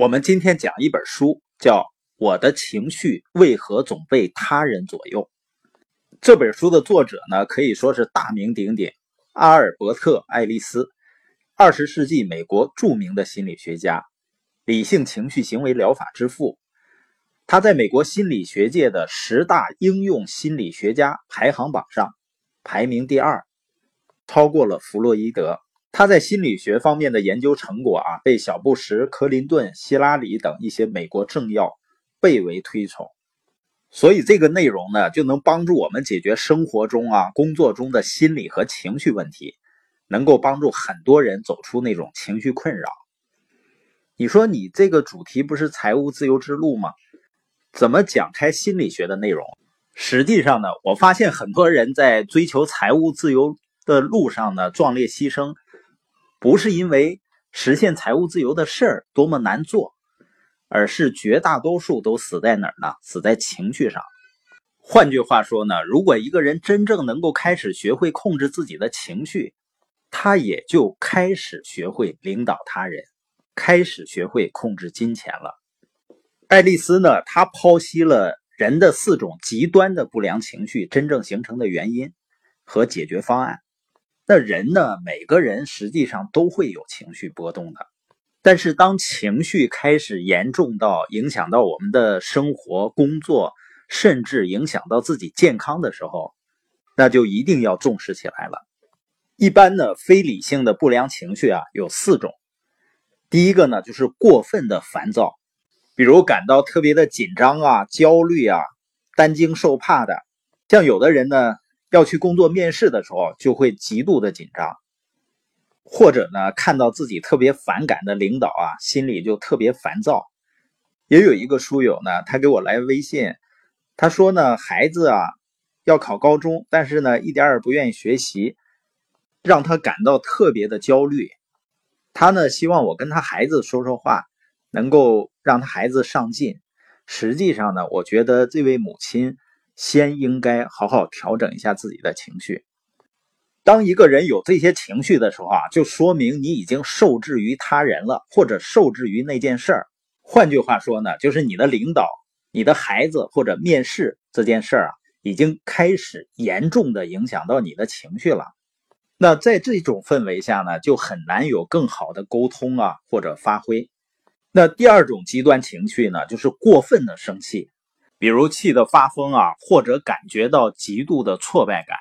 我们今天讲一本书，叫《我的情绪为何总被他人左右》。这本书的作者呢，可以说是大名鼎鼎，阿尔伯特·爱丽丝，二十世纪美国著名的心理学家，理性情绪行为疗法之父。他在美国心理学界的十大应用心理学家排行榜上排名第二，超过了弗洛伊德。他在心理学方面的研究成果啊，被小布什、克林顿、希拉里等一些美国政要倍为推崇。所以这个内容呢，就能帮助我们解决生活中啊、工作中的心理和情绪问题，能够帮助很多人走出那种情绪困扰。你说你这个主题不是财务自由之路吗？怎么讲开心理学的内容？实际上呢，我发现很多人在追求财务自由的路上呢，壮烈牺牲。不是因为实现财务自由的事儿多么难做，而是绝大多数都死在哪儿呢？死在情绪上。换句话说呢，如果一个人真正能够开始学会控制自己的情绪，他也就开始学会领导他人，开始学会控制金钱了。爱丽丝呢，她剖析了人的四种极端的不良情绪真正形成的原因和解决方案。那人呢？每个人实际上都会有情绪波动的，但是当情绪开始严重到影响到我们的生活、工作，甚至影响到自己健康的时候，那就一定要重视起来了。一般呢，非理性的不良情绪啊有四种。第一个呢，就是过分的烦躁，比如感到特别的紧张啊、焦虑啊、担惊受怕的，像有的人呢。要去工作面试的时候，就会极度的紧张，或者呢，看到自己特别反感的领导啊，心里就特别烦躁。也有一个书友呢，他给我来微信，他说呢，孩子啊要考高中，但是呢，一点也不愿意学习，让他感到特别的焦虑。他呢，希望我跟他孩子说说话，能够让他孩子上进。实际上呢，我觉得这位母亲。先应该好好调整一下自己的情绪。当一个人有这些情绪的时候啊，就说明你已经受制于他人了，或者受制于那件事儿。换句话说呢，就是你的领导、你的孩子或者面试这件事儿啊，已经开始严重的影响到你的情绪了。那在这种氛围下呢，就很难有更好的沟通啊，或者发挥。那第二种极端情绪呢，就是过分的生气。比如气得发疯啊，或者感觉到极度的挫败感，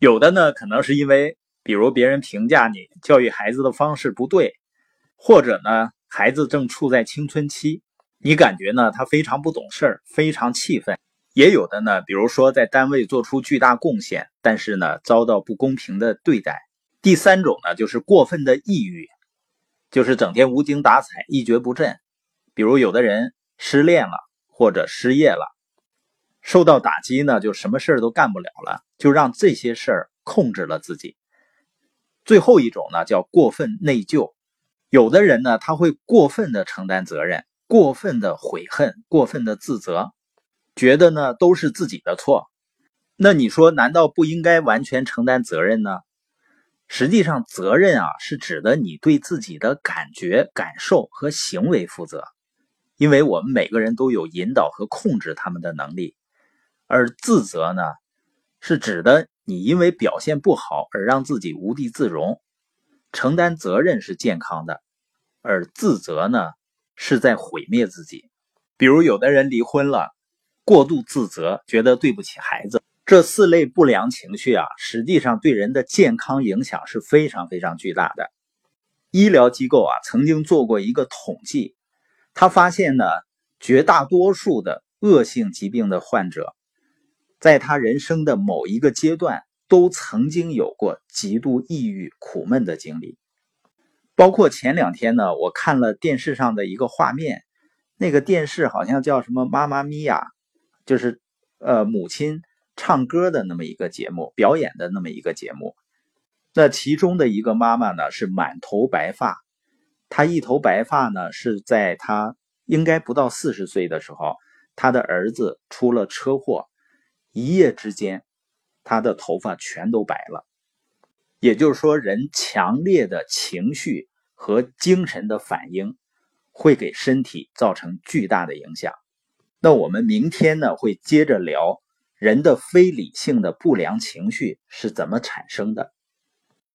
有的呢可能是因为，比如别人评价你教育孩子的方式不对，或者呢孩子正处在青春期，你感觉呢他非常不懂事儿非常气愤。也有的呢，比如说在单位做出巨大贡献，但是呢遭到不公平的对待。第三种呢就是过分的抑郁，就是整天无精打采、一蹶不振。比如有的人失恋了。或者失业了，受到打击呢，就什么事儿都干不了了，就让这些事儿控制了自己。最后一种呢，叫过分内疚。有的人呢，他会过分的承担责任，过分的悔恨，过分的自责，觉得呢都是自己的错。那你说，难道不应该完全承担责任呢？实际上，责任啊，是指的你对自己的感觉、感受和行为负责。因为我们每个人都有引导和控制他们的能力，而自责呢，是指的你因为表现不好而让自己无地自容。承担责任是健康的，而自责呢，是在毁灭自己。比如有的人离婚了，过度自责，觉得对不起孩子。这四类不良情绪啊，实际上对人的健康影响是非常非常巨大的。医疗机构啊，曾经做过一个统计。他发现呢，绝大多数的恶性疾病的患者，在他人生的某一个阶段，都曾经有过极度抑郁、苦闷的经历。包括前两天呢，我看了电视上的一个画面，那个电视好像叫什么《妈妈咪呀》，就是呃母亲唱歌的那么一个节目，表演的那么一个节目。那其中的一个妈妈呢，是满头白发。他一头白发呢，是在他应该不到四十岁的时候，他的儿子出了车祸，一夜之间，他的头发全都白了。也就是说，人强烈的情绪和精神的反应，会给身体造成巨大的影响。那我们明天呢会接着聊人的非理性的不良情绪是怎么产生的。